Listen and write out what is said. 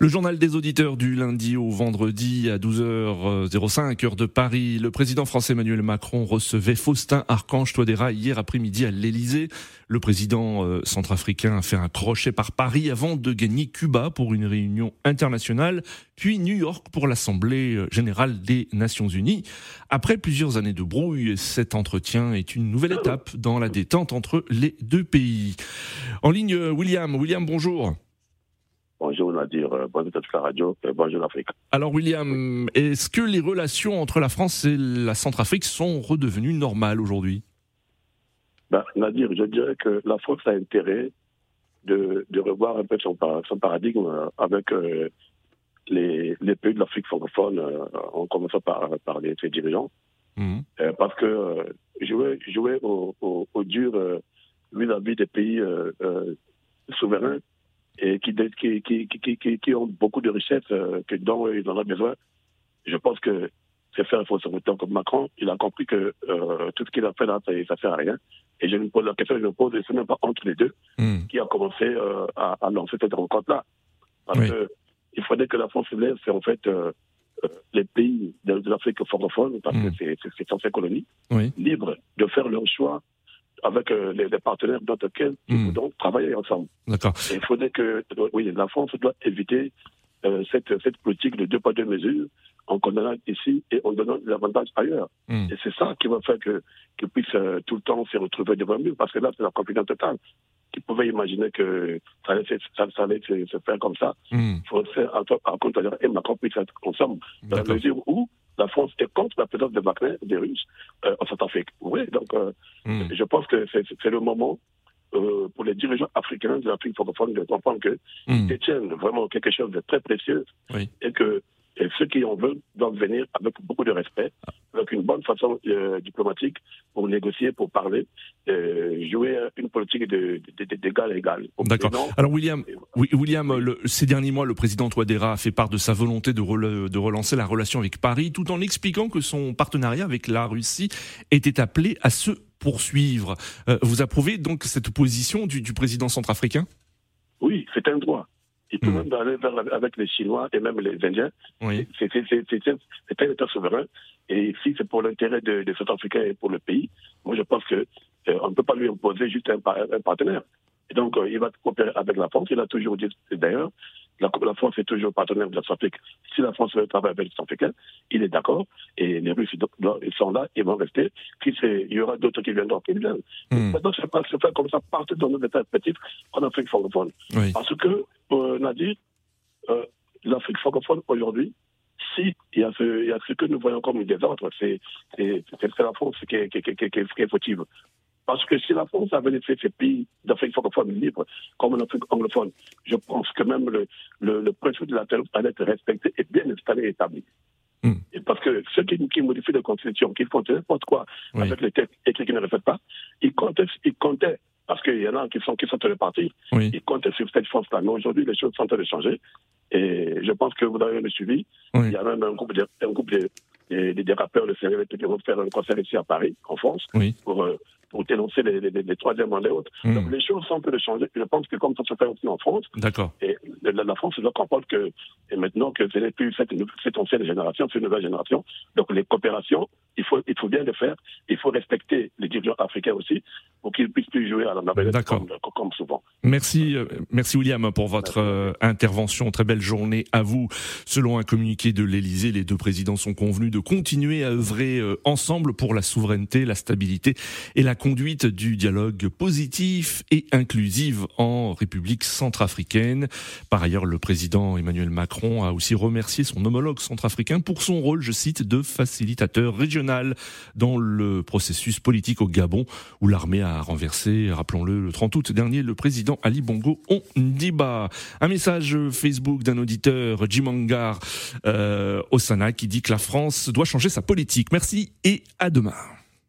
Le journal des auditeurs du lundi au vendredi à 12h05, heure de Paris. Le président français Emmanuel Macron recevait Faustin Archange Touadéra hier après-midi à l'Elysée. Le président euh, centrafricain a fait un crochet par Paris avant de gagner Cuba pour une réunion internationale, puis New York pour l'Assemblée euh, générale des Nations Unies. Après plusieurs années de brouille, cet entretien est une nouvelle étape dans la détente entre les deux pays. En ligne, William. William, bonjour. Bonjour Nadir, euh, bonjour toute la radio, et bonjour l'Afrique. Alors William, est-ce que les relations entre la France et la Centrafrique sont redevenues normales aujourd'hui? Ben, Nadir, je dirais que la France a intérêt de, de revoir un peu son, son paradigme euh, avec euh, les, les, pays de l'Afrique francophone, en commençant par, par les, ses dirigeants. Mmh. parce que jouer, jouer au, au, au dur vis-à-vis des pays souverains, et qui, qui, qui, qui, ont beaucoup de richesses euh, que dont ils en ont besoin. Je pense que c'est faire un temps comme Macron, il a compris que euh, tout ce qu'il a fait là, ça ne sert à rien. Et je me pose la question, je me pose, c'est même pas entre les deux hmm. qui a commencé euh, à, à, lancer cette rencontre-là. Parce qu'il que il faudrait que la France laisse, en fait, les pays de, l'Afrique francophone, parce que hmm. c'est censé colonie, libres de faire leur choix avec euh, les, partenaires dans lesquels mmh. donc travailler ensemble. D'accord. Il faudrait que, oui, la France doit éviter euh, cette, cette politique de deux pas deux mesures en condamnant ici et en donnant des avantages ailleurs. Hmm. Et c'est ça qui va faire que qu'ils puissent euh, tout le temps se retrouver devant nous, parce que là, c'est la confidence totale. Qui pouvait imaginer que ça allait, ça, ça allait se, faire comme ça. Il faut faire en compte et Macron puisse être ensemble, dans la mesure où la France est contre la présence de Wagner, des Russes, euh, en Centrafrique. Oui, donc euh, hmm. je pense que c'est le moment euh, pour les dirigeants africains de l'Afrique francophone de comprendre qu'ils hmm. détiennent vraiment quelque chose de très précieux et que ceux qui en veulent doivent venir avec beaucoup de respect, avec une bonne façon euh, diplomatique pour négocier, pour parler, euh, jouer une politique d'égal à égal. D'accord. Alors William, William ces derniers mois, le président Touadéra a fait part de sa volonté de, de, relancer la relation avec Paris, tout en expliquant que son partenariat avec la Russie était appelé à se poursuivre. Euh, vous approuvez donc cette position du, du président centrafricain? Oui, c'est un droit et tout le monde aller vers avec les Chinois et même les Indiens. Oui. C'est un État souverain. Et si c'est pour l'intérêt de, de cet Africain et pour le pays, moi je pense que euh, on ne peut pas lui imposer juste un, un partenaire. Et donc, euh, il va coopérer avec la France. Il a toujours dit, d'ailleurs, la, la, France est toujours partenaire de l'Afrique. Si la France veut travailler avec les il est d'accord. Et les Russes, ils sont là, ils vont rester. Il y aura d'autres qui viendront, qu'ils viennent. Hmm. Maintenant, ça pas se faire comme ça partout dans nos États petits en Afrique francophone. Parce que, euh, Nadir, euh, l'Afrique francophone aujourd'hui, si il y, a ce, il y a ce que nous voyons comme une désordre, c'est la France qui est, qui, qui, qui, qui est fautive. Parce que si la France avait laissé ces pays d'Afrique francophone libres, comme en Afrique anglophone, je pense que même le, le, le principe de la terre allait être respecté et bien installé et établi. Hmm. Et parce que ceux qui, qui, modifient la constitution, qui font n'importe quoi avec les textes et qui ne le font pas, ils comptaient, ils comptaient parce qu'il y en a qui sont, qui sont repartis, oui. ils comptaient sur cette force-là. Mais aujourd'hui, les choses sont en train de changer. Et je pense que vous avez le suivi. Il y a même un groupe de, un groupe de, des, rappeurs de série qui vont faire un concert ici à Paris, en France, pour, euh, pour dénoncer les, les, les troisième mandats et autres. Hmm. Donc les choses sont en train de changer. Je pense que comme ça se fait aussi en France, et la, la France doit comprendre que et maintenant que ce n'est plus cette, cette ancienne génération, c'est une nouvelle génération. Donc les coopérations, il faut, il faut bien le faire. Il faut respecter les dirigeants africains aussi pour qu'ils puissent plus jouer à la marionnette comme, comme, souvent. Merci, euh, merci William pour votre euh, intervention. Très belle journée à vous. Selon un communiqué de l'Elysée, les deux présidents sont convenus de continuer à œuvrer euh, ensemble pour la souveraineté, la stabilité et la conduite du dialogue positif et inclusif en République centrafricaine. Par ailleurs, le président Emmanuel Macron a aussi remercié son homologue centrafricain pour son rôle, je cite, de facilitateur régional dans le processus politique au Gabon, où l'armée a renversé, rappelons-le, le 30 août dernier, le président Ali Bongo Ondiba. Un message Facebook d'un auditeur, Jimangar euh, Osana, qui dit que la France doit changer sa politique. Merci et à demain.